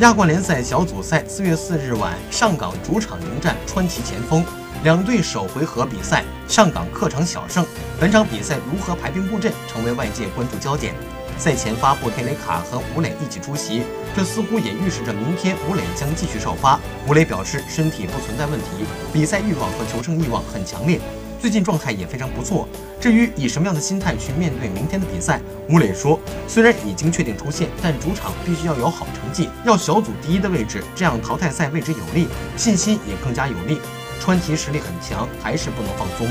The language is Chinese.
亚冠联赛小组赛四月四日晚，上港主场迎战川崎前锋，两队首回合比赛，上港客场小胜。本场比赛如何排兵布阵，成为外界关注焦点。赛前发布，佩雷卡和吴磊一起出席，这似乎也预示着明天吴磊将继续首发。吴磊表示身体不存在问题，比赛欲望和求胜欲望很强烈。最近状态也非常不错。至于以什么样的心态去面对明天的比赛，吴磊说：“虽然已经确定出线，但主场必须要有好成绩，要小组第一的位置，这样淘汰赛位置有利，信心也更加有力。川崎实力很强，还是不能放松。”